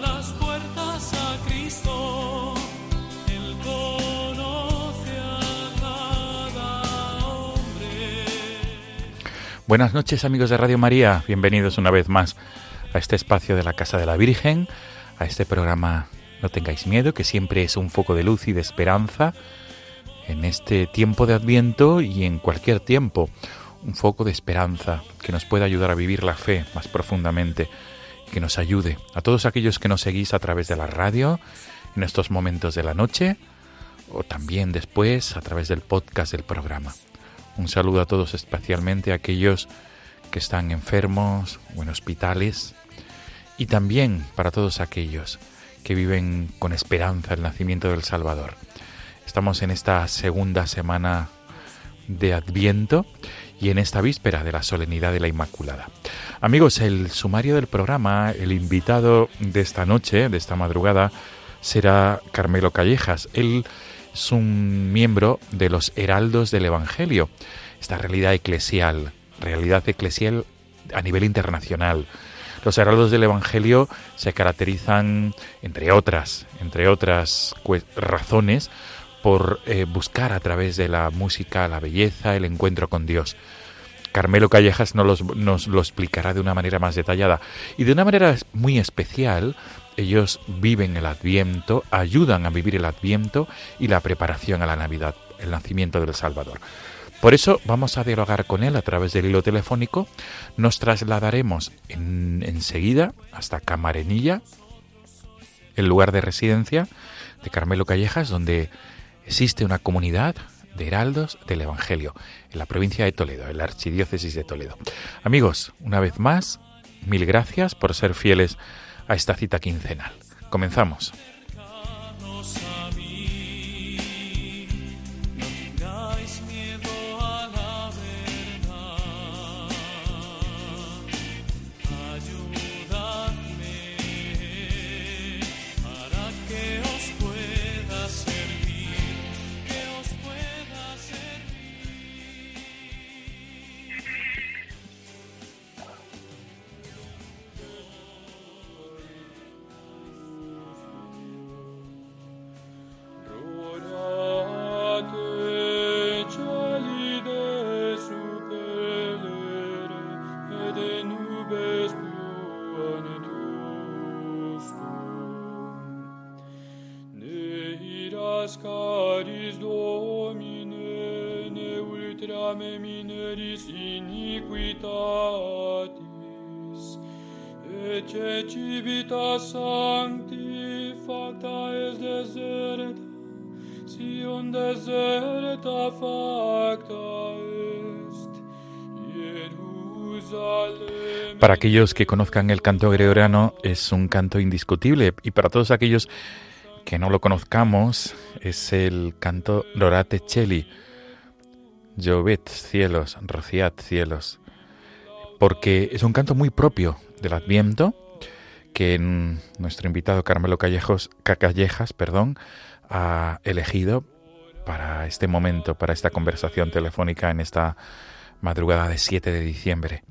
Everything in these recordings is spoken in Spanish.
Las puertas a Cristo. Conoce a cada hombre. Buenas noches amigos de Radio María, bienvenidos una vez más a este espacio de la Casa de la Virgen, a este programa No tengáis miedo, que siempre es un foco de luz y de esperanza en este tiempo de Adviento y en cualquier tiempo, un foco de esperanza que nos pueda ayudar a vivir la fe más profundamente, que nos ayude a todos aquellos que nos seguís a través de la radio en estos momentos de la noche o también después a través del podcast del programa. Un saludo a todos, especialmente a aquellos que están enfermos o en hospitales y también para todos aquellos que viven con esperanza el nacimiento del Salvador. Estamos en esta segunda semana de Adviento y en esta víspera de la solemnidad de la Inmaculada. Amigos, el sumario del programa, el invitado de esta noche, de esta madrugada, será Carmelo Callejas. Él es un miembro de los Heraldos del Evangelio, esta realidad eclesial, realidad eclesial a nivel internacional. Los heraldos del Evangelio se caracterizan, entre otras, entre otras razones, por eh, buscar a través de la música la belleza, el encuentro con Dios. Carmelo Callejas nos, los- nos lo explicará de una manera más detallada. Y de una manera muy especial, ellos viven el Adviento, ayudan a vivir el Adviento y la preparación a la Navidad, el nacimiento del Salvador. Por eso vamos a dialogar con él a través del hilo telefónico. Nos trasladaremos en- enseguida hasta Camarenilla, el lugar de residencia de Carmelo Callejas, donde existe una comunidad de heraldos del Evangelio en la provincia de Toledo, en la archidiócesis de Toledo. Amigos, una vez más, mil gracias por ser fieles a esta cita quincenal. Comenzamos. Para aquellos que conozcan el canto gregoriano es un canto indiscutible y para todos aquellos que no lo conozcamos es el canto Lorate Celi. Llovet cielos, rociad cielos. Porque es un canto muy propio del Adviento que nuestro invitado Carmelo Callejos, Callejas perdón, ha elegido para este momento, para esta conversación telefónica en esta madrugada de 7 de diciembre.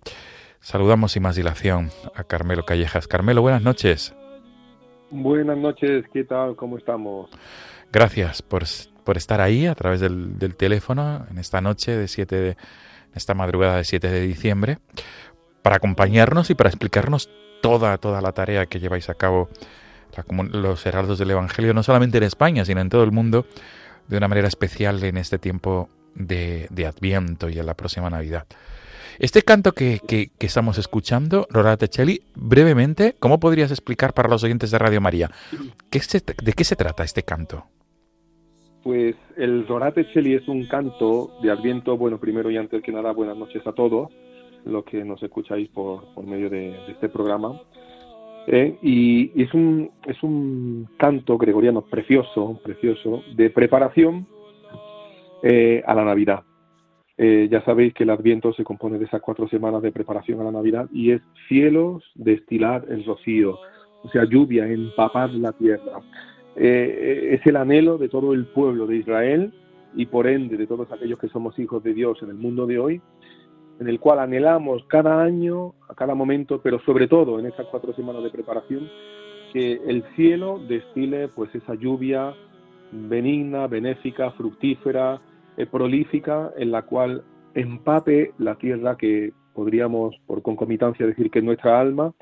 Saludamos sin más dilación a Carmelo Callejas. Carmelo, buenas noches. Buenas noches, ¿qué tal? ¿Cómo estamos? Gracias por, por estar ahí a través del, del, teléfono en esta noche de 7 de esta madrugada de 7 de diciembre para acompañarnos y para explicarnos toda, toda la tarea que lleváis a cabo los heraldos del Evangelio, no solamente en España, sino en todo el mundo, de una manera especial en este tiempo de, Adviento y en la próxima Navidad. Este canto que, que, estamos escuchando, Rora Tecelli, brevemente, ¿cómo podrías explicar para los oyentes de Radio María? ¿qué ¿De qué se trata este canto? Pues el Rorate Cheli es un canto de Adviento, bueno, primero y antes que nada, buenas noches a todos lo que nos escucháis por, por medio de, este programa. Eh, y, es, un, es un canto gregoriano precioso, precioso, de preparación eh, a la Navidad. Eh, ya sabéis que el Adviento se compone de esas cuatro semanas de preparación a la Navidad y es cielos destilar el rocío, o sea, lluvia, empapar la tierra. es el anhelo de todo el pueblo de Israel y por ende de todos aquellos que somos hijos de Dios en el mundo de hoy, en el cual anhelamos cada año, a cada momento, pero sobre todo en estas cuatro semanas de preparación, que el cielo destile pues esa lluvia benigna, benéfica, fructífera, eh, prolífica, en la cual empape la tierra que podríamos por concomitancia decir que es nuestra alma,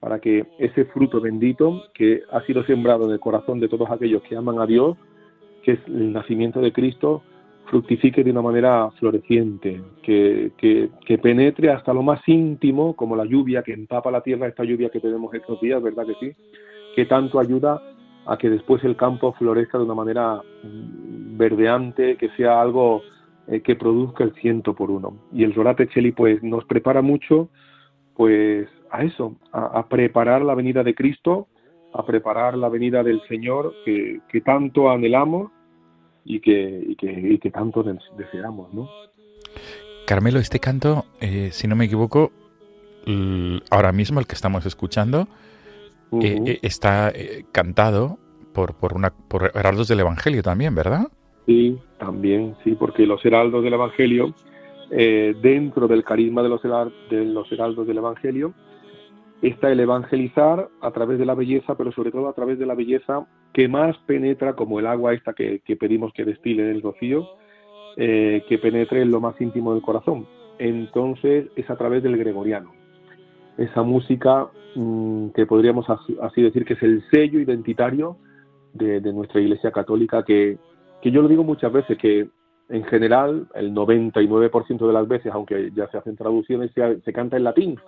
para que ese fruto bendito que ha sido sembrado en el corazón de todos aquellos que aman a Dios, que es el nacimiento de Cristo, fructifique de una manera floreciente, que, que, penetre hasta lo más íntimo, como la lluvia que empapa la tierra, esta lluvia que tenemos estos días, ¿verdad que sí? Que tanto ayuda a que después el campo florezca de una manera mm, verdeante, que sea algo eh, que produzca el ciento por uno. Y el Zorate Cheli pues nos prepara mucho pues a eso, a, preparar la venida de Cristo, a preparar la venida del Señor que, que tanto anhelamos y que, y que, y que tanto deseamos, ¿no? Carmelo, este canto, eh, si no me equivoco, ahora mismo el que estamos escuchando eh, está cantado por, por, una, por heraldos del Evangelio también, ¿verdad? Sí, también, sí, porque los heraldos del Evangelio, dentro del carisma de los, de los heraldos del Evangelio, está el evangelizar a través de la belleza, pero sobre todo a través de la belleza que más penetra, como el agua esta que, pedimos que destile el rocío, eh, que penetre en lo más íntimo del corazón. Entonces es a través del gregoriano. Esa música mm, que podríamos así decir que es el sello identitario de, nuestra Iglesia Católica, que, que yo lo digo muchas veces, que en general el 99% de las veces, aunque ya se hacen traducciones, se canta en latín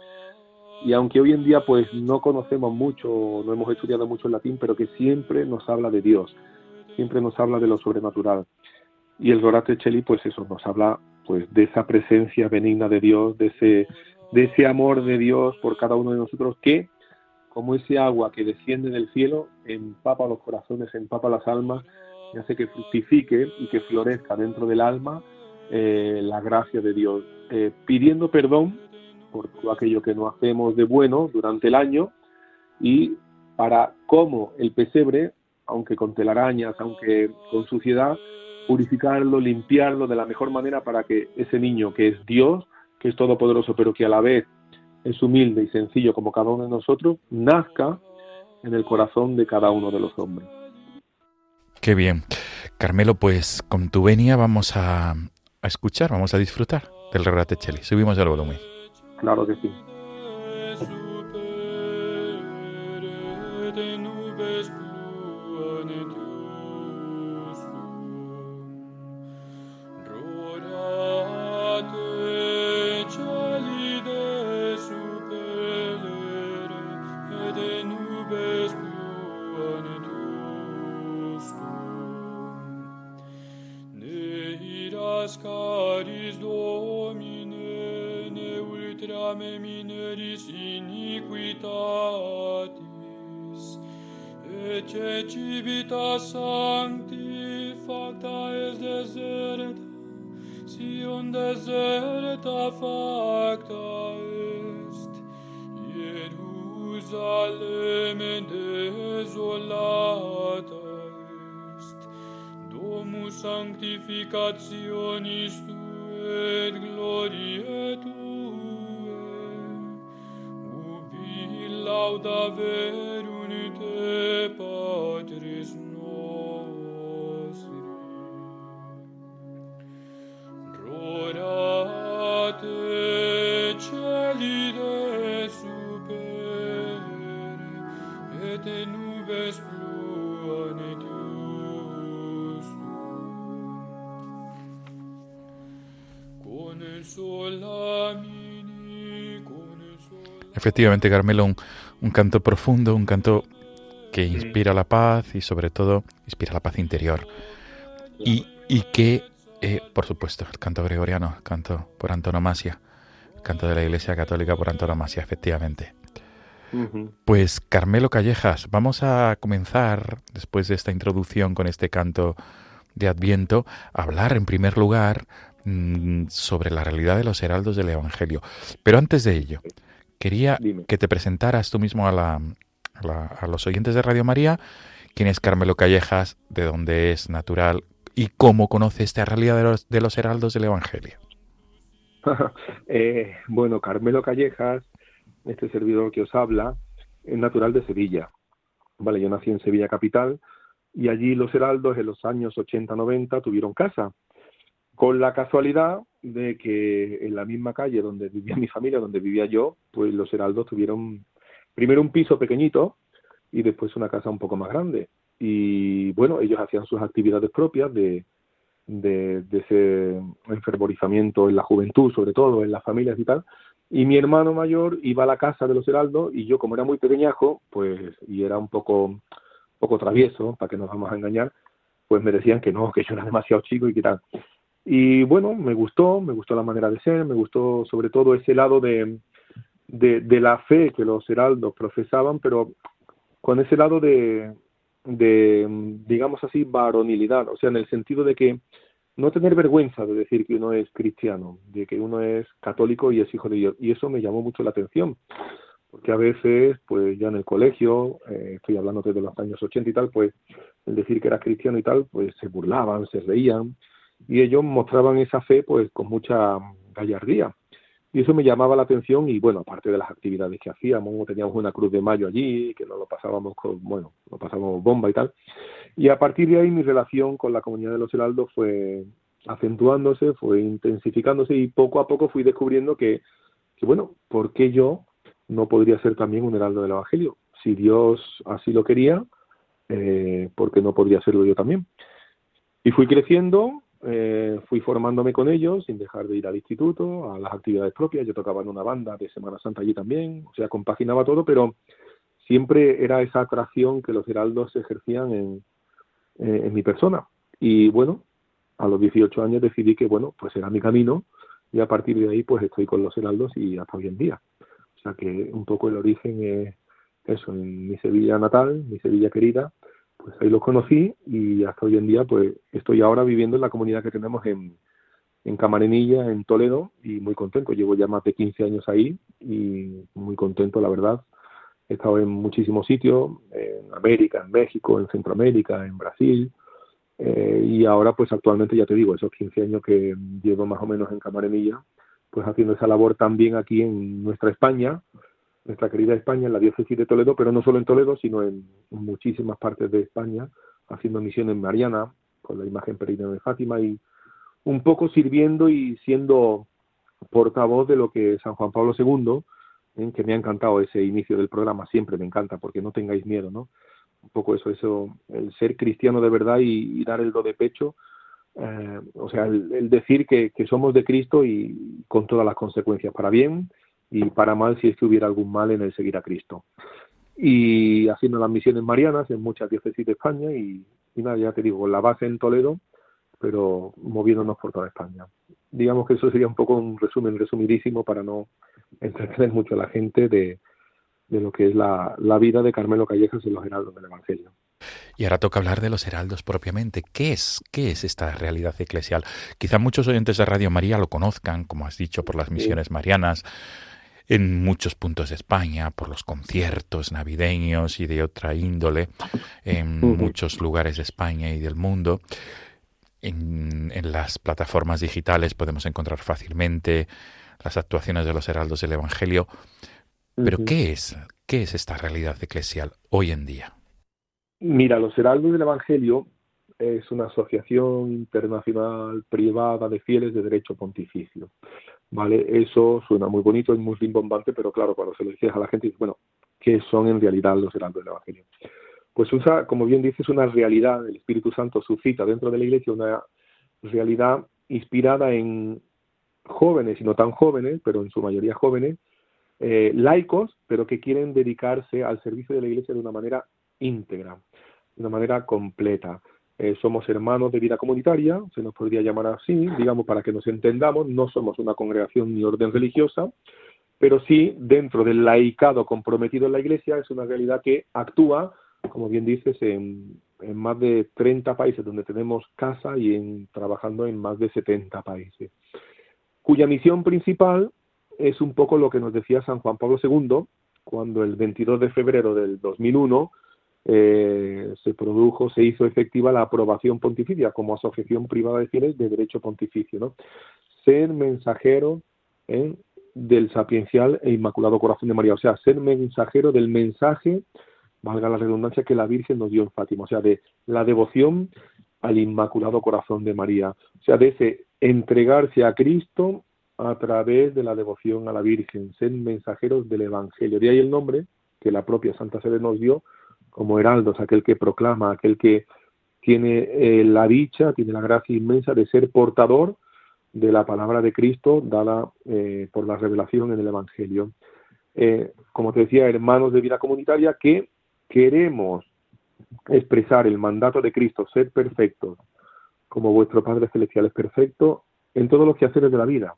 y aunque hoy en día pues no conocemos mucho, no hemos estudiado mucho el latín, pero que siempre nos habla de Dios, siempre nos habla de lo sobrenatural. Y el Dorate Cheli pues eso, nos habla pues de esa presencia benigna de Dios, de ese, de ese amor de Dios por cada uno de nosotros que, como ese agua que desciende del cielo, empapa los corazones, empapa las almas y hace que fructifique y que florezca dentro del alma eh, la gracia de Dios, eh, pidiendo perdón por todo aquello que no hacemos de bueno durante el año y para cómo el pesebre, aunque con telarañas, aunque con suciedad, purificarlo, limpiarlo de la mejor manera para que ese niño que es Dios, que es todopoderoso, pero que a la vez es humilde y sencillo como cada uno de nosotros, nazca en el corazón de cada uno de los hombres. Qué bien. Carmelo, pues con tu venia vamos a, escuchar, vamos a disfrutar del Relate Cheli. Subimos el volumen. Claro que sí. de civita sancti facta es deserta, Sion deserta facta est, Ierusalem desolata est, Domus sanctificationis tue et glorie tue, ubi laudavet, Efectivamente, Carmelo, un, un canto profundo, un canto que inspira la paz y sobre todo inspira la paz interior. Y, y que, eh, por supuesto, el canto gregoriano, el canto por antonomasia, el canto de la Iglesia Católica por antonomasia, efectivamente. Pues Carmelo Callejas, vamos a comenzar, después de esta introducción con este canto de Adviento, a hablar en primer lugar mm, sobre la realidad de los heraldos del Evangelio. Pero antes de ello, quería Dime. que te presentaras tú mismo a, la, a, la- a los oyentes de Radio María, quién es Carmelo Callejas, de dónde es natural y cómo conoce esta realidad de los, de los heraldos del Evangelio. Eh, bueno, Carmelo Callejas, este servidor que os habla, es natural de Sevilla. Vale, yo nací en Sevilla capital y allí los heraldos en los años 80-90 tuvieron casa. Con la casualidad de que en la misma calle donde vivía mi familia, donde vivía yo, pues los heraldos tuvieron primero un piso pequeñito y después una casa un poco más grande. Y bueno, ellos hacían sus actividades propias de, de, ese enfervorizamiento en la juventud, sobre todo en las familias y tal. Y mi hermano mayor iba a la casa de los heraldos y yo, como era muy pequeñajo, pues, y era un poco, poco travieso, para que nos vamos a engañar, pues me decían que no, que yo era demasiado chico y que tal. Y bueno, me gustó, me gustó la manera de ser, me gustó sobre todo ese lado de, de, la fe que los heraldos profesaban, pero con ese lado de, de, digamos así, varonilidad, o sea, en el sentido de que no tener vergüenza de decir que uno es cristiano, de que uno es católico y es hijo de Dios. Y eso me llamó mucho la atención, porque a veces, pues ya en el colegio, eh, estoy hablando desde los años 80 y tal, pues el decir que era cristiano y tal, pues se burlaban, se reían, y ellos mostraban esa fe pues con mucha gallardía. Y eso me llamaba la atención y bueno, aparte de las actividades que hacíamos, teníamos una cruz de mayo allí, que nos lo pasábamos con, bueno, lo pasábamos bomba y tal. Y a partir de ahí mi relación con la comunidad de los heraldos fue acentuándose, fue intensificándose y poco a poco fui descubriendo que, que bueno, ¿por qué yo no podría ser también un heraldo del Evangelio? Si Dios así lo quería, eh, ¿por no podría serlo yo también? Y fui creciendo, eh, fui formándome con ellos sin dejar de ir al instituto, a las actividades propias. Yo tocaba en una banda de Semana Santa allí también, o sea, compaginaba todo, pero siempre era esa atracción que los heraldos ejercían en, eh, en mi persona. Y bueno, a los 18 años decidí que, bueno, pues era mi camino y a partir de ahí pues estoy con los heraldos y hasta hoy en día. O sea que un poco el origen es eso, en mi Sevilla natal, mi Sevilla querida, pues ahí los conocí y hasta hoy en día pues estoy ahora viviendo en la comunidad que tenemos en, en Camarenilla, en Toledo y muy contento. Llevo ya más de 15 años ahí y muy contento, la verdad. He estado en muchísimos sitios, en América, en México, en Centroamérica, en Brasil. eh, y ahora, pues actualmente, ya te digo, esos 15 años que llevo más o menos en Camarenilla, pues haciendo esa labor también aquí en nuestra España, nuestra querida España, en la diócesis de Toledo, pero no solo en Toledo, sino en muchísimas partes de España, haciendo misiones mariana, con la imagen peregrina de Fátima y un poco sirviendo y siendo portavoz de lo que San Juan Pablo II, ¿eh? que me ha encantado ese inicio del programa, siempre me encanta, porque no tengáis miedo, ¿no? Un poco eso, eso, el ser cristiano de verdad y, y dar el do de pecho, eh, o sea, el, el decir que, que somos de Cristo y con todas las consecuencias, para bien y para mal si es que hubiera algún mal en el seguir a Cristo. Y haciendo las misiones marianas en muchas diócesis de España y, y nada, ya te digo, la base en Toledo, pero moviéndonos por toda España. Digamos que eso sería un poco un resumen resumidísimo para no entretener mucho a la gente de, de lo que es la, la vida de Carmelo Callejas y los heraldos del Evangelio. Y ahora toca hablar de los heraldos propiamente. ¿Qué es? ¿Qué es esta realidad eclesial? Quizá muchos oyentes de Radio María lo conozcan, como has dicho, por las misiones marianas, en muchos puntos de España, por los conciertos navideños y de otra índole, en muchos lugares de España y del mundo. En, en las plataformas digitales podemos encontrar fácilmente las actuaciones de los heraldos del Evangelio. Pero. ¿qué es? ¿Qué es esta realidad eclesial hoy en día? Mira, los Heraldos del Evangelio es una asociación internacional privada de fieles de derecho pontificio. ¿Vale? Eso suena muy bonito, es muy rimbombante, pero claro, cuando se lo dices a la gente, bueno, ¿qué son en realidad los Heraldos del Evangelio? Pues usa, como bien dices, una realidad, el Espíritu Santo suscita dentro de la Iglesia una realidad inspirada en jóvenes y no tan jóvenes, pero en su mayoría jóvenes, eh, laicos, pero que quieren dedicarse al servicio de la Iglesia de una manera íntegra, de una manera completa. Eh, somos hermanos de vida comunitaria, se nos podría llamar así, digamos, para que nos entendamos, no somos una congregación ni orden religiosa, pero sí dentro del laicado comprometido en la Iglesia es una realidad que actúa, como bien dices, en, en más de 30 países donde tenemos casa y en, trabajando en más de 70 países, cuya misión principal es un poco lo que nos decía San Juan Pablo II cuando el 22 de febrero del 2001 eh, se produjo, se hizo efectiva la aprobación pontificia como asociación privada de fieles de derecho pontificio, ¿no? Ser mensajero ¿eh? del sapiencial e inmaculado corazón de María, o sea, ser mensajero del mensaje, valga la redundancia, que la Virgen nos dio en Fátima, o sea, de la devoción al inmaculado corazón de María, o sea, de ese entregarse a Cristo a través de la devoción a la Virgen, ser mensajeros del Evangelio. De ahí el nombre que la propia Santa Sede nos dio como heraldos, aquel que proclama, aquel que tiene eh, la dicha, tiene la gracia inmensa de ser portador de la palabra de Cristo dada eh, por la revelación en el Evangelio. Eh, como te decía, hermanos de vida comunitaria, que queremos expresar el mandato de Cristo, ser perfectos, como vuestro Padre Celestial es perfecto, en todos los quehaceres de la vida,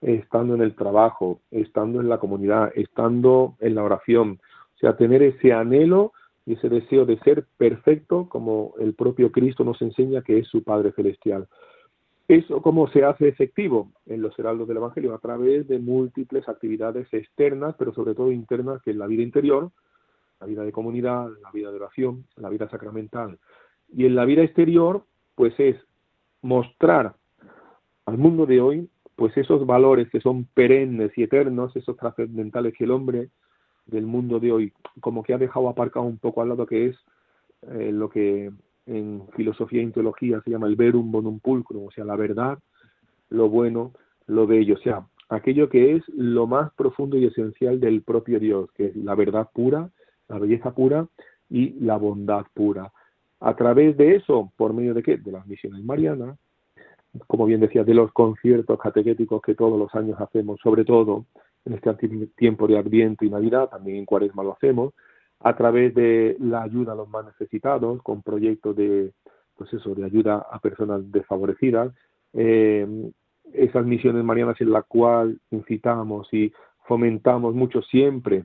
estando en el trabajo, estando en la comunidad, estando en la oración, o sea, tener ese anhelo y ese deseo de ser perfecto como el propio Cristo nos enseña que es su Padre Celestial. ¿Eso cómo se hace efectivo en los heraldos del Evangelio? A través de múltiples actividades externas, pero sobre todo internas, que es la vida interior, la vida de comunidad, la vida de oración, la vida sacramental. Y en la vida exterior, pues es mostrar al mundo de hoy, pues esos valores que son perennes y eternos, esos trascendentales que el hombre del mundo de hoy como que ha dejado aparcado un poco al lado que es eh, lo que en filosofía y teología se llama el verum bonum pulcrum, o sea, la verdad, lo bueno, lo bello, o sea, aquello que es lo más profundo y esencial del propio Dios, que es la verdad pura, la belleza pura y la bondad pura. A través de eso, por medio de qué? De las misiones marianas, como bien decía, de los conciertos catequéticos que todos los años hacemos, sobre todo en este tiempo de Adviento y Navidad, también en Cuaresma lo hacemos, a través de la ayuda a los más necesitados, con proyectos de, pues eso, de ayuda a personas desfavorecidas, eh, esas misiones marianas en la cual incitamos y fomentamos mucho siempre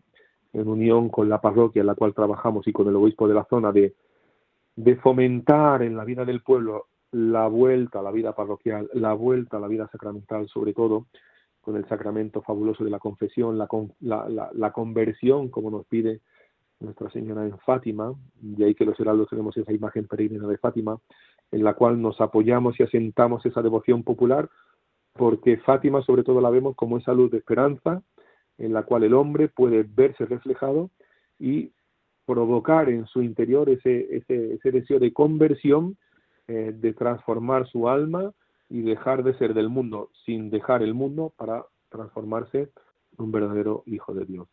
en unión con la parroquia en la cual trabajamos y con el obispo de la zona de, de fomentar en la vida del pueblo la vuelta a la vida parroquial, la vuelta a la vida sacramental, sobre todo con el sacramento fabuloso de la confesión, la, la, la, conversión, como nos pide nuestra Señora en Fátima, y ahí que los heraldos tenemos esa imagen peregrina de Fátima, en la cual nos apoyamos y asentamos esa devoción popular, porque Fátima sobre todo la vemos como esa luz de esperanza, en la cual el hombre puede verse reflejado y provocar en su interior ese, ese, ese deseo de conversión, eh, de transformar su alma y dejar de ser del mundo sin dejar el mundo para transformarse en un verdadero hijo de Dios.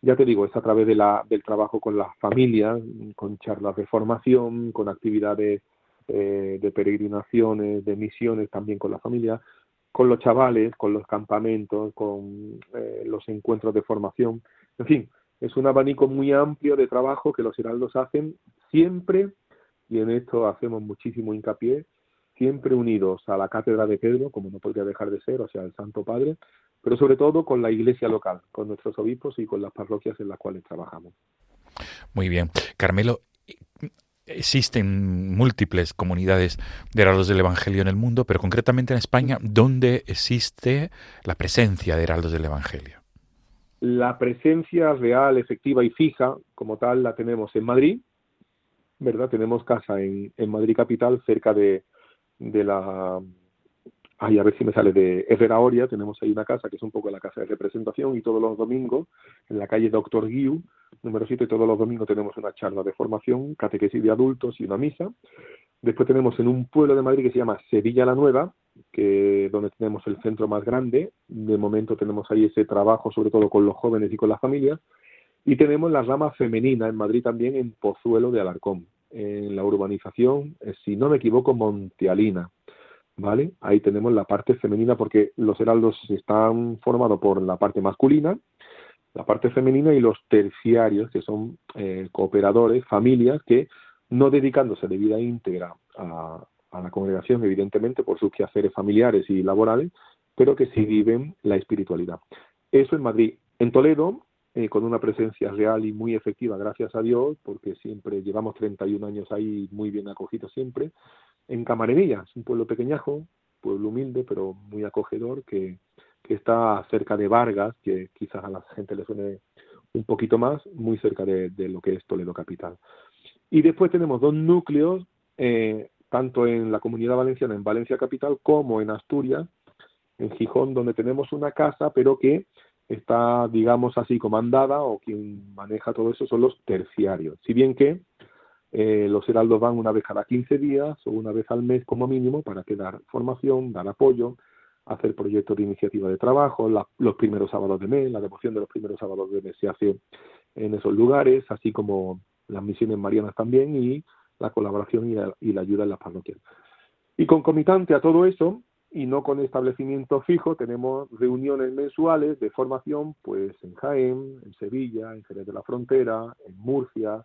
Ya te digo, es a través de la, del trabajo con las familias, con charlas de formación, con actividades eh, de peregrinaciones, de misiones también con la familia, con los chavales, con los campamentos, con eh, los encuentros de formación. En fin, es un abanico muy amplio de trabajo que los heraldos hacen siempre, y en esto hacemos muchísimo hincapié, siempre unidos a la cátedra de Pedro, como no podría dejar de ser, o sea, el Santo Padre, pero sobre todo con la iglesia local, con nuestros obispos y con las parroquias en las cuales trabajamos. Muy bien. Carmelo, existen múltiples comunidades de heraldos del Evangelio en el mundo, pero concretamente en España, ¿dónde existe la presencia de heraldos del Evangelio? La presencia real, efectiva y fija, como tal, la tenemos en Madrid, ¿verdad? Tenemos casa en, en Madrid capital, cerca de, de la ay, a ver si me sale de Herrera Oria, tenemos ahí una casa que es un poco la casa de representación y todos los domingos en la calle Doctor Guiu, número 7, todos los domingos tenemos una charla de formación, catequesis de adultos y una misa. Después tenemos en un pueblo de Madrid que se llama Sevilla la Nueva, que donde tenemos el centro más grande. De momento tenemos ahí ese trabajo, sobre todo con los jóvenes y con las familias. Y tenemos la rama femenina en Madrid también, en Pozuelo de Alarcón, en la urbanización, eh, si no me equivoco, Montealina. ¿Vale? Ahí tenemos la parte femenina porque los heraldos están formados por la parte masculina, la parte femenina y los terciarios, que son eh, cooperadores, familias que no dedicándose de vida íntegra a, a la congregación, evidentemente, por sus quehaceres familiares y laborales, pero que sí viven la espiritualidad. Eso en Madrid. En Toledo, eh, con una presencia real y muy efectiva, gracias a Dios, porque siempre llevamos 31 años ahí muy bien acogidos siempre, en Camarenilla, es un pueblo pequeñajo, pueblo humilde, pero muy acogedor, que, que está cerca de Vargas, que quizás a la gente le suene un poquito más, muy cerca de, de lo que es Toledo Capital. Y después tenemos dos núcleos, eh, tanto en la comunidad valenciana, en Valencia Capital, como en Asturias, en Gijón, donde tenemos una casa, pero que está, digamos así, comandada o quien maneja todo eso son los terciarios. Si bien que eh, los heraldos van una vez cada 15 días o una vez al mes como mínimo para que dar formación, dar apoyo, hacer proyectos de iniciativa de trabajo, los primeros sábados de mes, la devoción de los primeros sábados de mes se hace en esos lugares, así como las misiones marianas también y la colaboración y la, y la ayuda en las parroquias. Y concomitante a todo eso, y no con establecimiento fijo, tenemos reuniones mensuales de formación pues en Jaén, en Sevilla, en Jerez de la Frontera, en Murcia,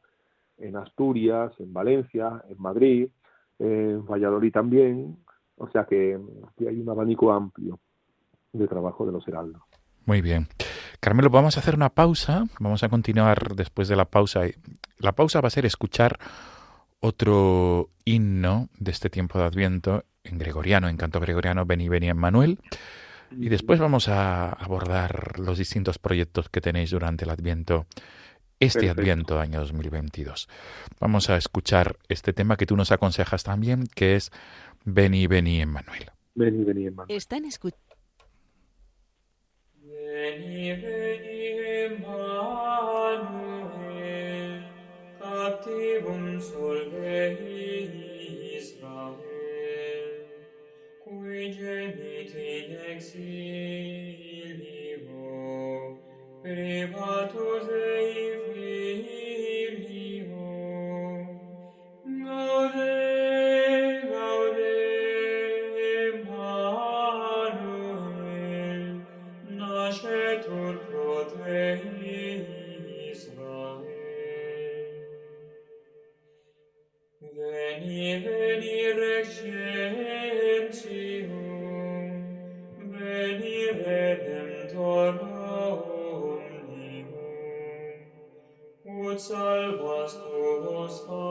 en Asturias, en Valencia, en Madrid, en Valladolid también, o sea que aquí hay un abanico amplio de trabajo de los heraldos. Muy bien. Carmelo, vamos a hacer una pausa. Vamos a continuar después de la pausa. La pausa va a ser escuchar otro himno de este tiempo de Adviento en gregoriano, en canto gregoriano, Beni Beni Emmanuel. Y después vamos a abordar los distintos proyectos que tenéis durante el Adviento, este Perfecto. Adviento año 2022. Vamos a escuchar este tema que tú nos aconsejas también, que es Beni Beni Emmanuel. Vení, vení, hermano. Están escuchando. Veni, veni, Emmanuel, captivum solve tui genit in exilio, privatus Dei Christ.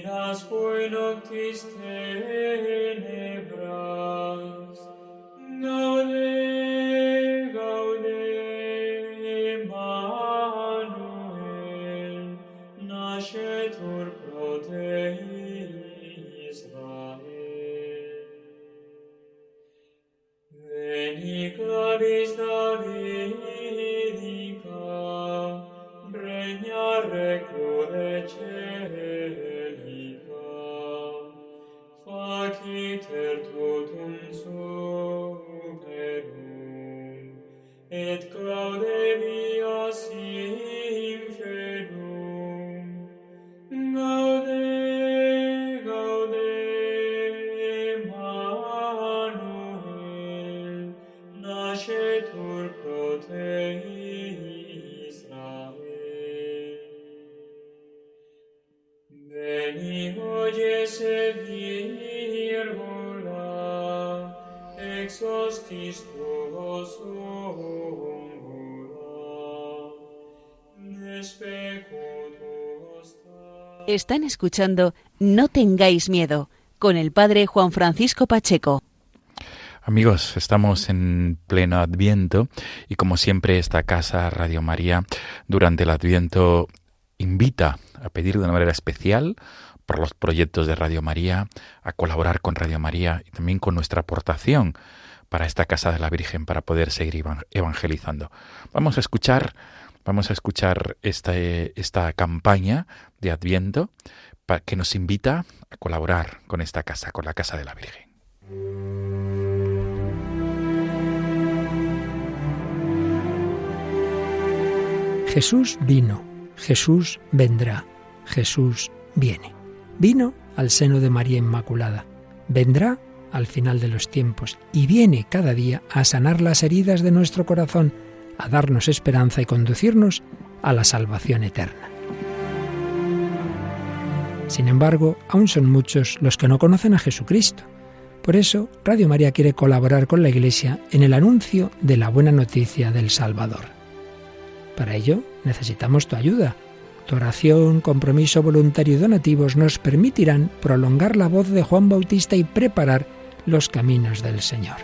minas cui noctis tene, Están escuchando No tengáis miedo con el padre Juan Francisco Pacheco. Amigos, estamos en pleno Adviento y como siempre esta casa Radio María durante el Adviento invita a pedir de una manera especial por los proyectos de Radio María, a colaborar con Radio María y también con nuestra aportación para esta casa de la Virgen para poder seguir evan- evangelizando. Vamos a escuchar, vamos a escuchar esta, eh, esta campaña de Adviento que nos invita a colaborar con esta casa, con la casa de la Virgen. Jesús vino, Jesús vendrá, Jesús viene. Vino al seno de María Inmaculada, vendrá al final de los tiempos y viene cada día a sanar las heridas de nuestro corazón, a darnos esperanza y conducirnos a la salvación eterna. Sin embargo, aún son muchos los que no conocen a Jesucristo. Por eso, Radio María quiere colaborar con la Iglesia en el anuncio de la buena noticia del Salvador. Para ello necesitamos tu ayuda. Tu oración, compromiso voluntario y donativos nos permitirán prolongar la voz de Juan Bautista y preparar los caminos del Señor.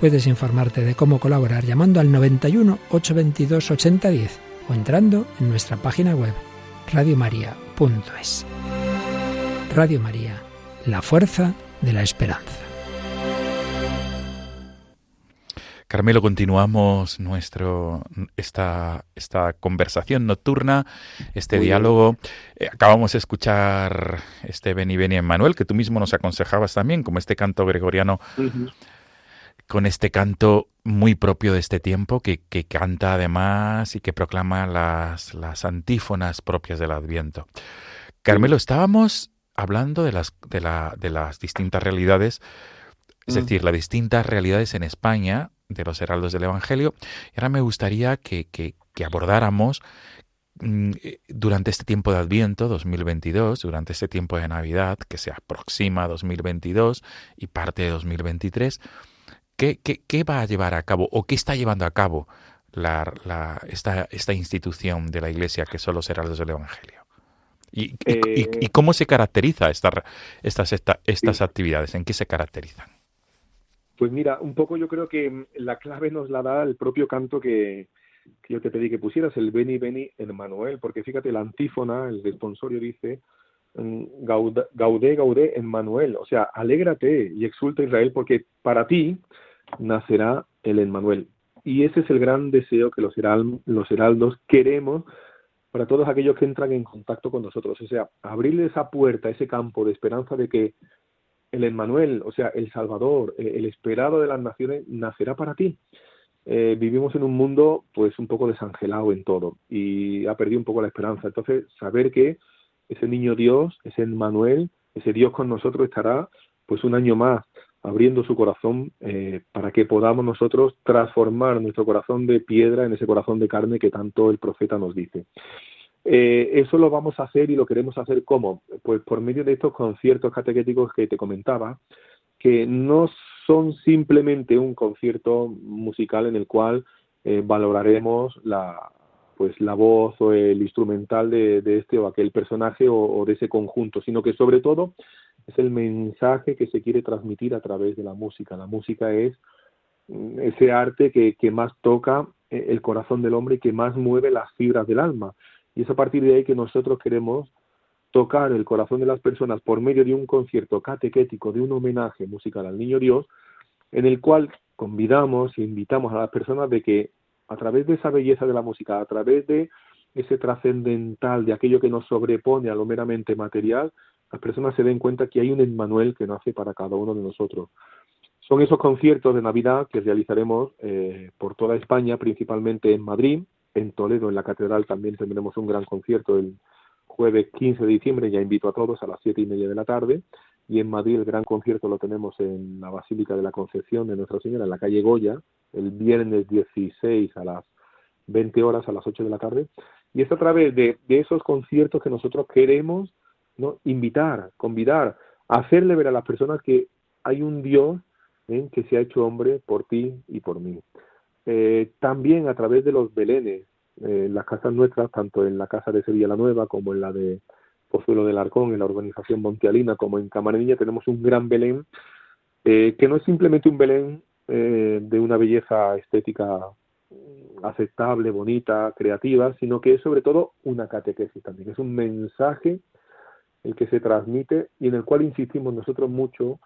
Puedes informarte de cómo colaborar llamando al 91 822 8010 o entrando en nuestra página web radiomaria.es. Radio María, la fuerza de la esperanza. Carmelo, continuamos nuestro esta, esta conversación nocturna, este Muy diálogo. Eh, acabamos de escuchar este Beni Beni Emmanuel, que tú mismo nos aconsejabas también, como este canto gregoriano, con este canto muy propio de este tiempo, que, que canta además y que proclama las, las antífonas propias del Adviento. Carmelo, estábamos hablando de las, de, la, de las distintas realidades, es Mm. decir, las distintas realidades en España de los heraldos del Evangelio. Y ahora me gustaría que, que- que abordáramos mm, eh, durante este tiempo de Adviento 2022, durante este tiempo de Navidad que se aproxima 2022 y parte de 2023, ¿qué, qué, qué va a llevar a cabo o qué está llevando a cabo la, la- esta, esta institución de la Iglesia que son los heraldos del Evangelio? ¿Y, y- y- Eh, y cómo se caracteriza esta- estas, esta- estas Sí. actividades? ¿En qué se caracterizan? Pues mira, un poco yo creo que mm, la clave nos la da el propio canto que, que yo te pedí que pusieras, el Beni Beni en Manuel, porque fíjate, la antífona, el responsorio dice, mm, "Gauda- Gaudé, Gaudé en Manuel, o sea, alégrate y exulta Israel, porque para ti nacerá el Emmanuel. Y ese es el gran deseo que los, heral- los heraldos queremos para todos aquellos que entran en contacto con nosotros, o sea, abrirle esa puerta, ese campo de esperanza de que el Emmanuel, o sea, el Salvador, eh, el esperado de las naciones, nacerá para ti. Eh, vivimos en un mundo, pues, un poco desangelado en todo y ha perdido un poco la esperanza. Entonces, saber que ese niño Dios, ese Emmanuel, ese Dios con nosotros estará, pues, un año más abriendo su corazón eh, para que podamos nosotros transformar nuestro corazón de piedra en ese corazón de carne que tanto el profeta nos dice. Eh, eso lo vamos a hacer y lo queremos hacer ¿cómo? Pues por medio de estos conciertos catequéticos que te comentaba, que no son simplemente un concierto musical en el cual eh, valoraremos la pues la voz o el instrumental de, este o aquel personaje o, de ese conjunto, sino que sobre todo es el mensaje que se quiere transmitir a través de la música. La música es mm, ese arte que, que más toca eh, el corazón del hombre y que más mueve las fibras del alma. Y es a partir de ahí que nosotros queremos tocar el corazón de las personas por medio de un concierto catequético, de un homenaje musical al Niño Dios, en el cual convidamos e invitamos a las personas de que a través de esa belleza de la música, a través de ese trascendental, de aquello que nos sobrepone a lo meramente material, las personas se den cuenta que hay un Emmanuel que nace para cada uno de nosotros. Son esos conciertos de Navidad que realizaremos eh, por toda España, principalmente en Madrid, en Toledo, en la Catedral también tendremos un gran concierto el jueves 15 de diciembre, ya invito a todos a las siete y media de la tarde, y en Madrid el gran concierto lo tenemos en la Basílica de la Concepción de Nuestra Señora, en la calle Goya, el viernes 16 a las 20 horas, a las 8 de la tarde, Y es a través de, esos conciertos que nosotros queremos ¿no? invitar, convidar, hacerle ver a las personas que hay un Dios ¿eh? que se ha hecho hombre por ti y por mí. Eh, también a través de los belenes, eh, las casas nuestras, tanto en la casa de Sevilla la Nueva como en la de Pozuelo del Arcón, en la organización Montealina, como en Camarenilla, tenemos un gran Belén, eh, que no es simplemente un Belén eh, de una belleza estética aceptable, bonita, creativa, sino que es sobre todo una catequesis también, es un mensaje el que se transmite y en el cual insistimos nosotros mucho,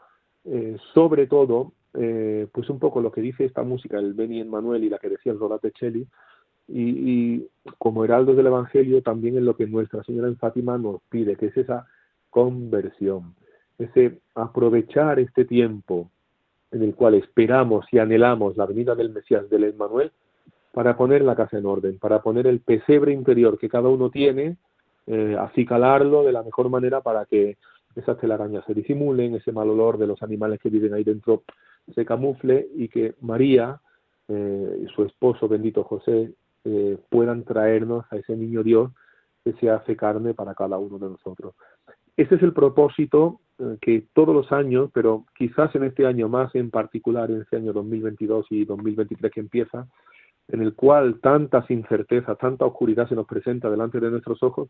eh, sobre todo, eh, pues un poco lo que dice esta música, el Beni Manuel y la que decía el Celli, y, y como heraldos del Evangelio también en lo que Nuestra Señora en Fátima nos pide, que es esa conversión, ese aprovechar este tiempo en el cual esperamos y anhelamos la venida del Mesías del Emmanuel para poner la casa en orden, para poner el pesebre interior que cada uno tiene, eh, acicalarlo de la mejor manera para que esas telarañas se disimulen, ese mal olor de los animales que viven ahí dentro se camufle y que María eh, y su esposo bendito José eh, puedan traernos a ese niño Dios que se hace carne para cada uno de nosotros. Ese es el propósito que todos los años, pero quizás en este año más en particular, en este año 2022 y 2023 que empieza, en el cual tantas incertezas, tanta oscuridad se nos presenta delante de nuestros ojos,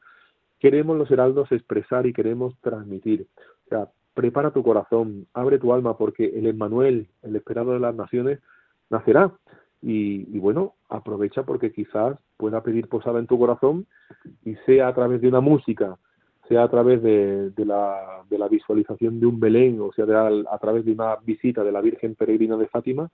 queremos los heraldos expresar y queremos transmitir. O sea, prepara tu corazón, abre tu alma, porque el Emmanuel, el esperado de las naciones, nacerá. Y, bueno, aprovecha porque quizás pueda pedir posada en tu corazón y sea a través de una música, sea a través de, de, la, de la, visualización de un Belén, o sea, de, a, través de una visita de la Virgen Peregrina de Fátima,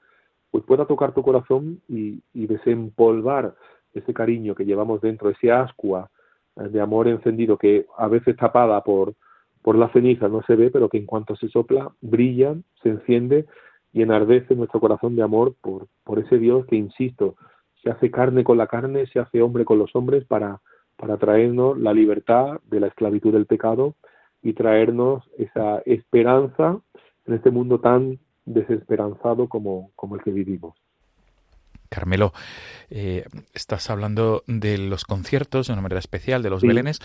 pues pueda tocar tu corazón y, desempolvar ese cariño que llevamos dentro, ese ascua de amor encendido que a veces tapada por, por la ceniza no se ve, pero que en cuanto se sopla, brilla, se enciende y enardece nuestro corazón de amor por, por ese Dios que, insisto, se hace carne con la carne, se hace hombre con los hombres para, para traernos la libertad de la esclavitud del pecado y traernos esa esperanza en este mundo tan desesperanzado como, como el que vivimos. Carmelo, eh, estás hablando de los conciertos de una manera especial, de los sí. belenes.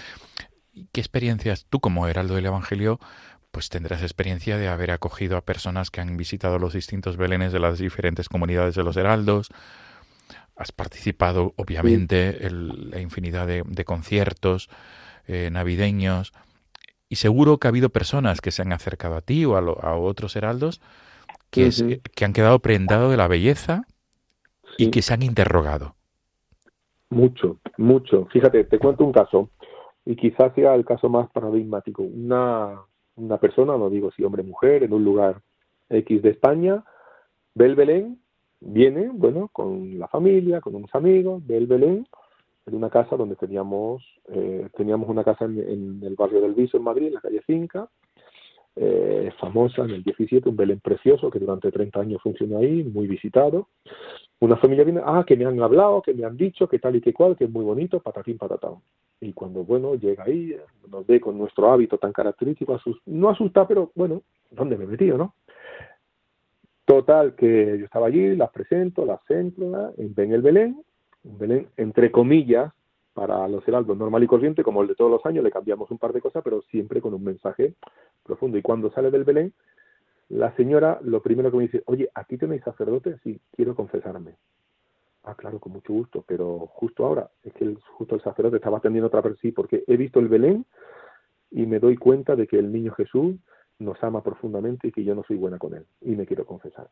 ¿Qué experiencias tú como heraldo del Evangelio pues tendrás experiencia de haber acogido a personas que han visitado los distintos belenes de las diferentes comunidades de los heraldos? Has participado, obviamente, en la infinidad de, de conciertos eh, navideños y seguro que ha habido personas que se han acercado a ti o a, lo, a otros heraldos que, es, que han quedado prendados de la belleza y que se han interrogado. Mucho, mucho. Fíjate, te cuento un caso, y quizás sea el caso más paradigmático. Una, una persona, no digo si hombre o mujer, en un lugar X de España, ve el Belén, viene, bueno, con la familia, con unos amigos, ve el Belén, en una casa donde teníamos, eh, teníamos una casa en, en, el barrio del Viso, en Madrid, en la calle Finca, eh, famosa en el 17, un Belén precioso que durante 30 años funcionó ahí, muy visitado. Una familia viene, ah, que me han hablado, que me han dicho, que tal y que cual, que es muy bonito, patatín, patatán. Y cuando, bueno, llega ahí, nos ve con nuestro hábito tan característico, asust no asusta, pero bueno, ¿dónde me he metido, no? Total, que yo estaba allí, las presento, las centro, ven el Belén, un Belén, entre comillas, para los heraldos normal y corriente, como el de todos los años, le cambiamos un par de cosas, pero siempre con un mensaje profundo. Y cuando sale del Belén, la señora lo primero que me dice, oye, ¿aquí tenéis sacerdote? Sí, quiero confesarme. Ah, claro, con mucho gusto, pero justo ahora, es que el, justo el sacerdote estaba atendiendo otra persona, sí, porque he visto el Belén y me doy cuenta de que el niño Jesús nos ama profundamente y que yo no soy buena con él y me quiero confesar.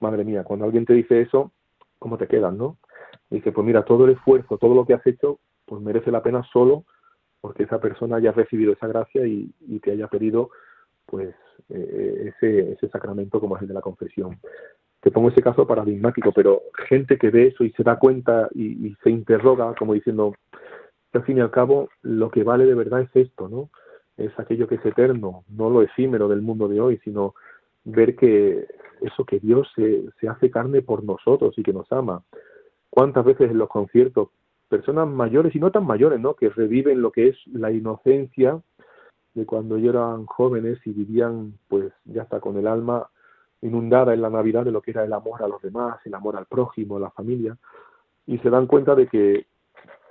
Madre mía, cuando alguien te dice eso, ¿cómo te quedas, no? dice, pues mira, todo el esfuerzo, todo lo que has hecho, pues merece la pena solo porque esa persona haya recibido esa gracia y, te haya pedido pues eh, ese, ese sacramento como es el de la confesión. Te pongo ese caso paradigmático, pero gente que ve eso y se da cuenta y, y se interroga como diciendo al fin y al cabo lo que vale de verdad es esto, ¿no? Es aquello que es eterno, no lo efímero del mundo de hoy, sino ver que eso que Dios se, se hace carne por nosotros y que nos ama, cuántas veces en los conciertos personas mayores y no tan mayores, ¿no? Que reviven lo que es la inocencia de cuando eran jóvenes y vivían, pues, ya está con el alma inundada en la Navidad de lo que era el amor a los demás, el amor al prójimo, a la familia, y se dan cuenta de que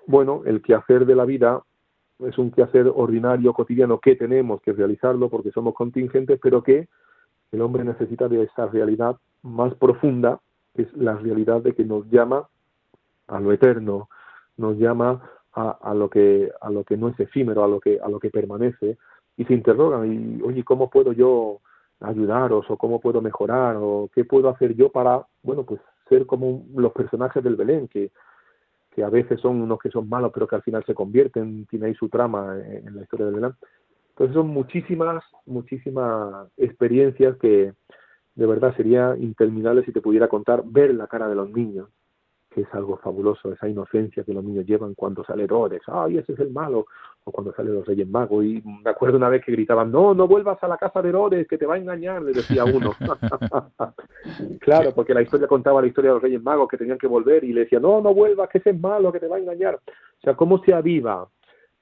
bueno, el quehacer de la vida es un quehacer ordinario, cotidiano, que tenemos que realizarlo porque somos contingentes, pero que el hombre necesita de esa realidad más profunda, que es la realidad de que nos llama a lo eterno, nos llama a, a, lo que a lo que no es efímero, a lo que a lo que permanece y se interrogan y oye cómo puedo yo ayudaros o cómo puedo mejorar o qué puedo hacer yo para bueno pues ser como los personajes del Belén que que a veces son unos que son malos pero que al final se convierten tiene ahí su trama en, la historia del Belén. Entonces son muchísimas muchísimas experiencias que de verdad sería interminable si te pudiera contar ver la cara de los niños que es algo fabuloso, esa inocencia que los niños llevan cuando sale Herodes, ay, ese es el malo, o cuando salen los Reyes Magos, y me acuerdo una vez que gritaban, no, no vuelvas a la casa de Herodes, que te va a engañar, le decía uno. claro, porque la historia contaba la historia de los Reyes Magos que tenían que volver, y le decía, no, no vuelvas, que ese es malo, que te va a engañar. O sea, cómo se aviva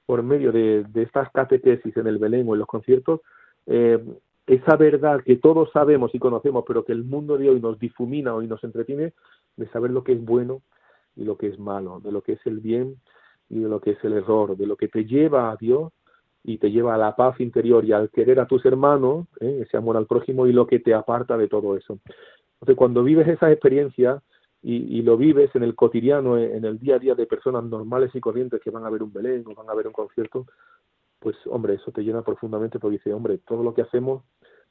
por medio de, de estas catequesis en el Belén o en los conciertos, eh, esa verdad que todos sabemos y conocemos, pero que el mundo de hoy nos difumina o nos entretiene, de saber lo que es bueno y lo que es malo, de lo que es el bien y de lo que es el error, de lo que te lleva a Dios y te lleva a la paz interior y al querer a tus hermanos, ¿eh? ese amor al prójimo y lo que te aparta de todo eso. Entonces, cuando vives esas experiencias y, y, lo vives en el cotidiano, en el día a día de personas normales y corrientes que van a ver un Belén o van a ver un concierto, pues hombre, eso te llena profundamente porque dice, hombre, todo lo que hacemos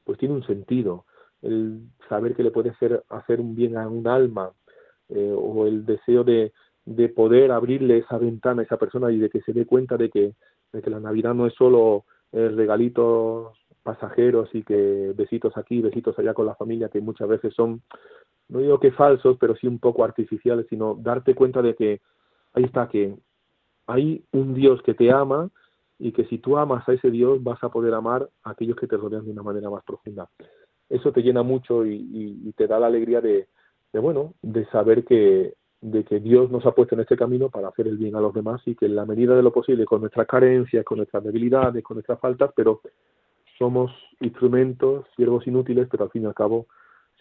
pues tiene un sentido. El saber que le puede hacer, hacer un bien a un alma, eh, o el deseo de, de poder abrirle esa ventana a esa persona y de que se dé cuenta de que, de que la Navidad no es solo eh, regalitos pasajeros y que besitos aquí, besitos allá con la familia, que muchas veces son, no digo que falsos, pero sí un poco artificiales, sino darte cuenta de que ahí está, que hay un Dios que te ama y que si tú amas a ese Dios vas a poder amar a aquellos que te rodean de una manera más profunda. Eso te llena mucho y, y, y te da la alegría de, de bueno, de saber que de que Dios nos ha puesto en este camino para hacer el bien a los demás y que en la medida de lo posible, con nuestras carencias, con nuestras debilidades, con nuestras faltas, pero somos instrumentos, siervos inútiles, pero al fin y al cabo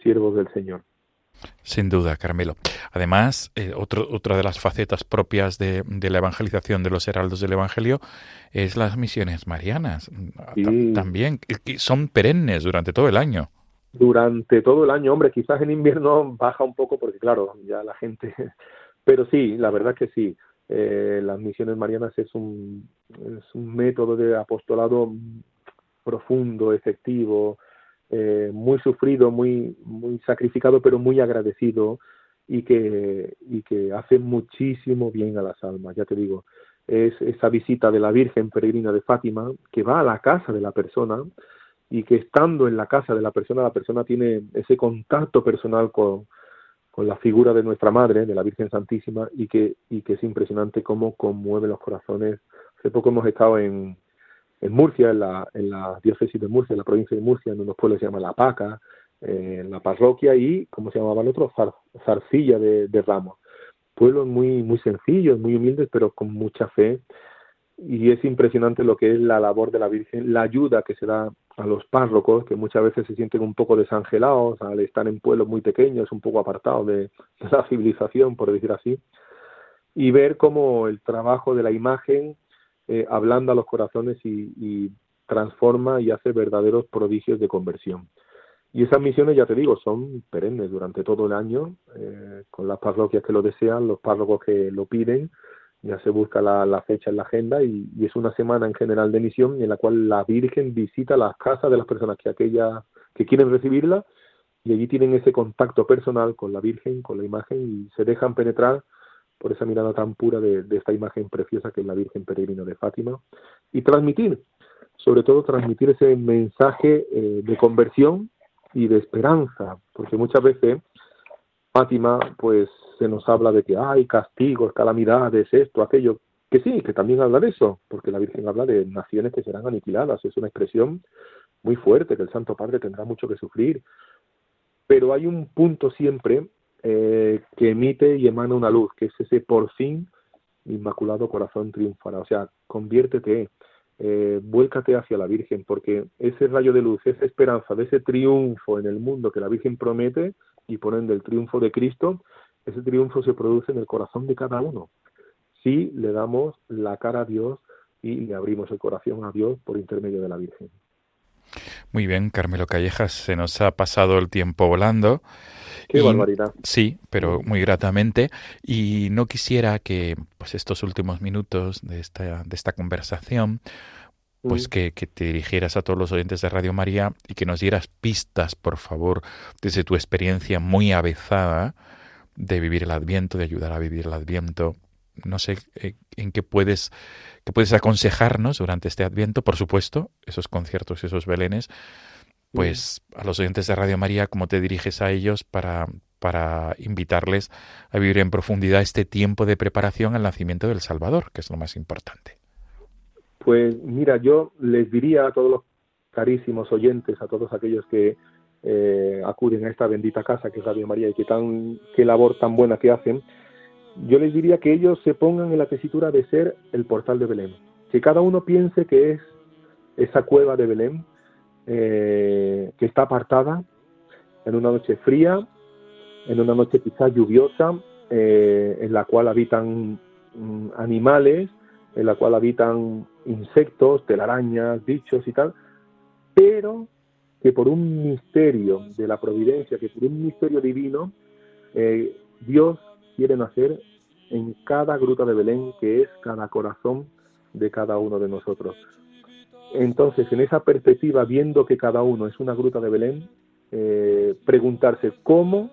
siervos del Señor. Sin duda, Carmelo. Además, eh, otro, otra de las facetas propias de, de, la evangelización de los heraldos del Evangelio es las misiones marianas. Sí. También, que son perennes durante todo el año durante todo el año. Hombre, quizás en invierno baja un poco porque, claro, ya la gente... Pero sí, la verdad que sí. Eh, las misiones marianas es un, es un método de apostolado profundo, efectivo, eh, muy sufrido, muy, muy sacrificado, pero muy agradecido y que, y que hace muchísimo bien a las almas, ya te digo. Es esa visita de la Virgen Peregrina de Fátima que va a la casa de la persona, y que estando en la casa de la persona, la persona tiene ese contacto personal con, con la figura de nuestra Madre, de la Virgen Santísima, y que, y que es impresionante cómo conmueve los corazones. Hace poco hemos estado en, en Murcia, en la, en la diócesis de Murcia, en la provincia de Murcia, en unos pueblos se llama La Paca, eh, en la parroquia, y, como se llamaba el otro? Zar, Zarcilla de, de Ramos. Pueblos muy, muy sencillos, muy humildes, pero con mucha fe y es impresionante lo que es la labor de la Virgen, la ayuda que se da a los párrocos, que muchas veces se sienten un poco desangelados al estar en pueblos muy pequeños, un poco apartados de, de la civilización, por decir así, y ver cómo el trabajo de la imagen eh, ablanda los corazones y, y transforma y hace verdaderos prodigios de conversión. Y esas misiones, ya te digo, son perennes durante todo el año, eh, con las parroquias que lo desean, los párrocos que lo piden, ya se busca la, fecha en la agenda y, y, es una semana en general de misión en la cual la Virgen visita las casas de las personas que aquella que quieren recibirla y allí tienen ese contacto personal con la Virgen, con la imagen y se dejan penetrar por esa mirada tan pura de, esta imagen preciosa que es la Virgen Peregrina de Fátima y transmitir, sobre todo transmitir ese mensaje eh, de conversión y de esperanza, porque muchas veces Fátima pues se nos habla de que hay castigos, calamidades, esto, aquello, que sí, que también habla de eso, porque la Virgen habla de naciones que serán aniquiladas, es una expresión muy fuerte, que el Santo Padre tendrá mucho que sufrir, pero hay un punto siempre eh, que emite y emana una luz, que es ese por fin Inmaculado Corazón triunfará, o sea, conviértete, eh, vuélcate hacia la Virgen, porque ese rayo de luz, esa esperanza de ese triunfo en el mundo que la Virgen promete y por ende el triunfo de Cristo, ese triunfo se produce en el corazón de cada uno. si le damos la cara a Dios y le abrimos el corazón a Dios por intermedio de la Virgen. Muy bien, Carmelo Callejas, se nos ha pasado el tiempo volando. Qué Y- barbaridad. Sí, pero muy gratamente. Y no quisiera que pues estos últimos minutos de esta, de esta conversación, pues que, que te dirigieras a todos los oyentes de Radio María y que nos dieras pistas, por favor, desde tu experiencia muy avezada de vivir el Adviento, de ayudar a vivir el Adviento. No sé eh, en qué puedes, qué puedes aconsejarnos durante este Adviento, por supuesto, esos conciertos esos belenes, pues a los oyentes de Radio María, cómo te diriges a ellos para, para invitarles a vivir en profundidad este tiempo de preparación al nacimiento del Salvador, que es lo más importante. Pues mira, yo les diría a todos los carísimos oyentes, a todos aquellos que eh, acuden a esta bendita casa que es Radio María y que tan qué labor tan buena que hacen, yo les diría que ellos se pongan en la tesitura de ser el portal de Belén, que cada uno piense que es esa cueva de Belén eh, que está apartada en una noche fría, en una noche quizá lluviosa, eh, en la cual habitan mm, animales, en la cual habitan insectos, telarañas, bichos y tal, pero que por un misterio de la providencia, que por un misterio divino, eh, Dios quiere nacer en cada gruta de Belén, que es cada corazón de cada uno de nosotros. Entonces, en esa perspectiva, viendo que cada uno es una gruta de Belén, eh, preguntarse cómo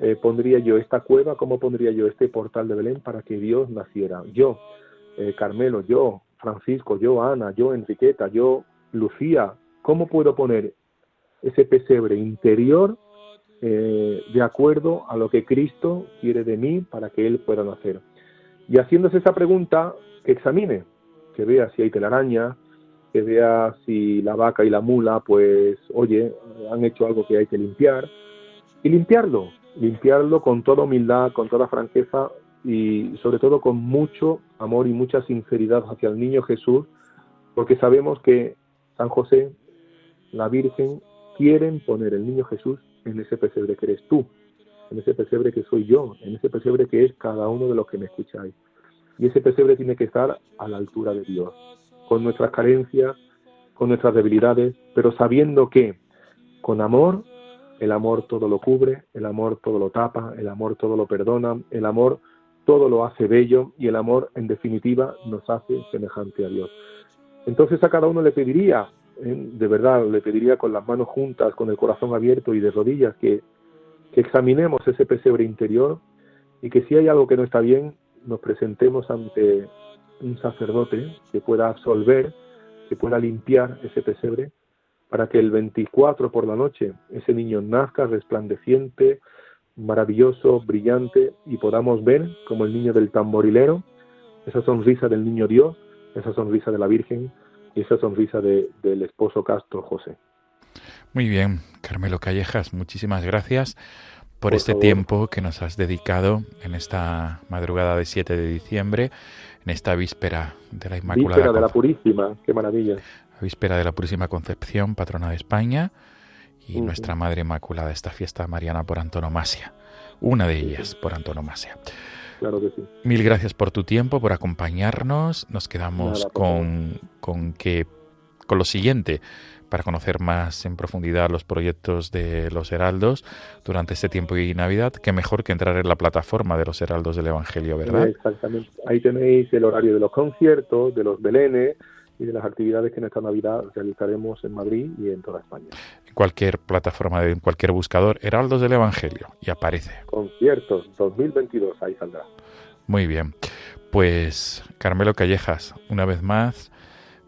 eh, pondría yo esta cueva, cómo pondría yo este portal de Belén para que Dios naciera. Yo, eh, Carmelo, yo, Francisco, yo, Ana, yo, Enriqueta, yo, Lucía, ¿cómo puedo poner ese pesebre interior eh, de acuerdo a lo que Cristo quiere de mí para que Él pueda nacer? Y haciéndose esa pregunta, que examine, que vea si hay telaraña, que vea si la vaca y la mula, pues, oye, han hecho algo que hay que limpiar, y limpiarlo, limpiarlo con toda humildad, con toda franqueza y sobre todo con mucho amor y mucha sinceridad hacia el niño Jesús, porque sabemos que San José, la Virgen, quieren poner el niño Jesús en ese pesebre que eres tú, en ese pesebre que soy yo, en ese pesebre que es cada uno de los que me escucháis. Y ese pesebre tiene que estar a la altura de Dios, con nuestras carencias, con nuestras debilidades, pero sabiendo que con amor, el amor todo lo cubre, el amor todo lo tapa, el amor todo lo perdona, el amor todo lo hace bello y el amor, en definitiva, nos hace semejante a Dios. Entonces a cada uno le pediría, eh, de verdad, le pediría con las manos juntas, con el corazón abierto y de rodillas, que, que examinemos ese pesebre interior y que si hay algo que no está bien, nos presentemos ante un sacerdote que pueda absolver, que pueda limpiar ese pesebre, para que el 24 por la noche ese niño nazca resplandeciente, maravilloso, brillante, y podamos ver como el niño del tamborilero, esa sonrisa del niño Dios, esa sonrisa de la Virgen y esa sonrisa de- del esposo casto José. Muy bien, Carmelo Callejas, muchísimas gracias por, Por este favor. tiempo que nos has dedicado en esta madrugada de 7 de diciembre, en esta víspera de la Inmaculada Víspera de la Purísima, qué maravilla. víspera de la Purísima Concepción, patrona de España, y nuestra Madre Inmaculada, esta fiesta mariana por antonomasia, una de ellas por antonomasia. Claro que sí. Mil gracias por tu tiempo, por acompañarnos. Nos quedamos Nada, con, con que con lo siguiente para conocer más en profundidad los proyectos de los Heraldos durante este tiempo y Navidad. Qué mejor que entrar en la plataforma de los Heraldos del Evangelio, ¿verdad? Exactamente. Ahí tenéis el horario de los conciertos, de los belenes y de las actividades que en esta Navidad realizaremos en Madrid y en toda España. En cualquier plataforma, de, en cualquier buscador, Heraldos del Evangelio, y aparece. Conciertos 2022, ahí saldrá. Muy bien. Pues Carmelo Callejas, una vez más,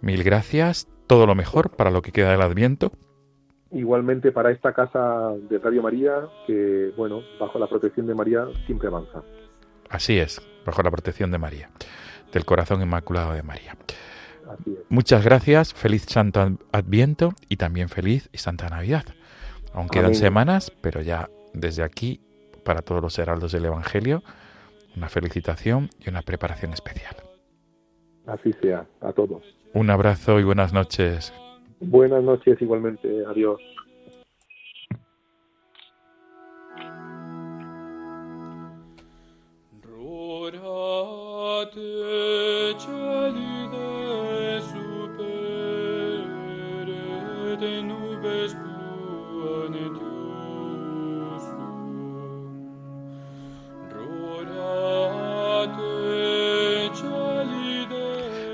mil gracias. Todo lo mejor para lo que queda del Adviento. Igualmente para esta casa de Radio María, que, bueno, bajo la protección de María siempre avanza. Así es, bajo la protección de María, del corazón inmaculado de María. Así es. Muchas gracias, feliz Santo Adviento y también feliz y Santa Navidad. Aún quedan Amén. semanas, pero ya desde aquí, para todos los heraldos del Evangelio, una felicitación y una preparación especial. Así sea, a todos. Un abrazo y buenas noches. Buenas noches igualmente. Adiós.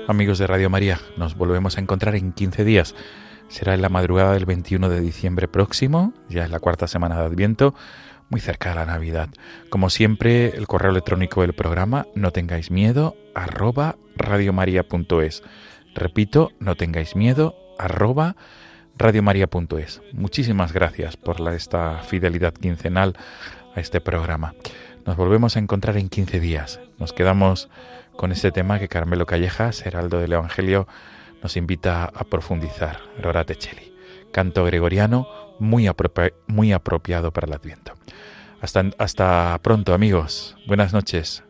Amigos de Radio María, nos volvemos a encontrar en 15 días. Será en la madrugada del 21 de diciembre próximo, ya es la cuarta semana de Adviento, muy cerca de la Navidad. Como siempre, el correo electrónico del programa, no tengáis miedo, arroba radiomaria.es. Repito, no tengáis miedo, arroba. Muchísimas gracias por esta fidelidad quincenal a este programa. Nos volvemos a encontrar en 15 días. Nos quedamos con este tema que Carmelo Callejas, heraldo del Evangelio, nos invita a profundizar, Rorate Cheli. Canto gregoriano muy, muy apropiado para el Adviento. Hasta, hasta pronto, amigos. Buenas noches.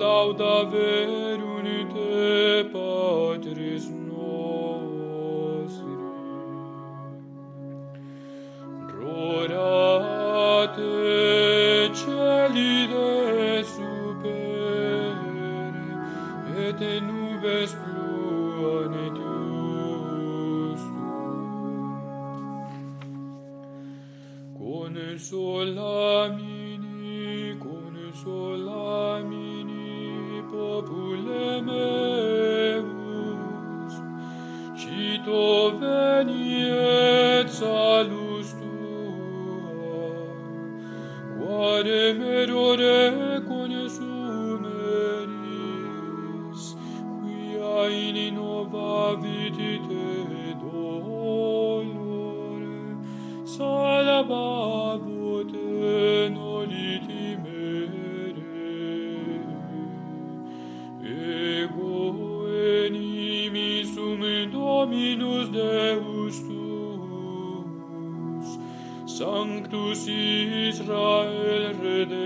lauda verum te patris nostri. Rorate celi de super et nubes pluane Consola mini, consola mini, popule meus, cito veniet salus tua, quare merore Sanctus Israel Redemptor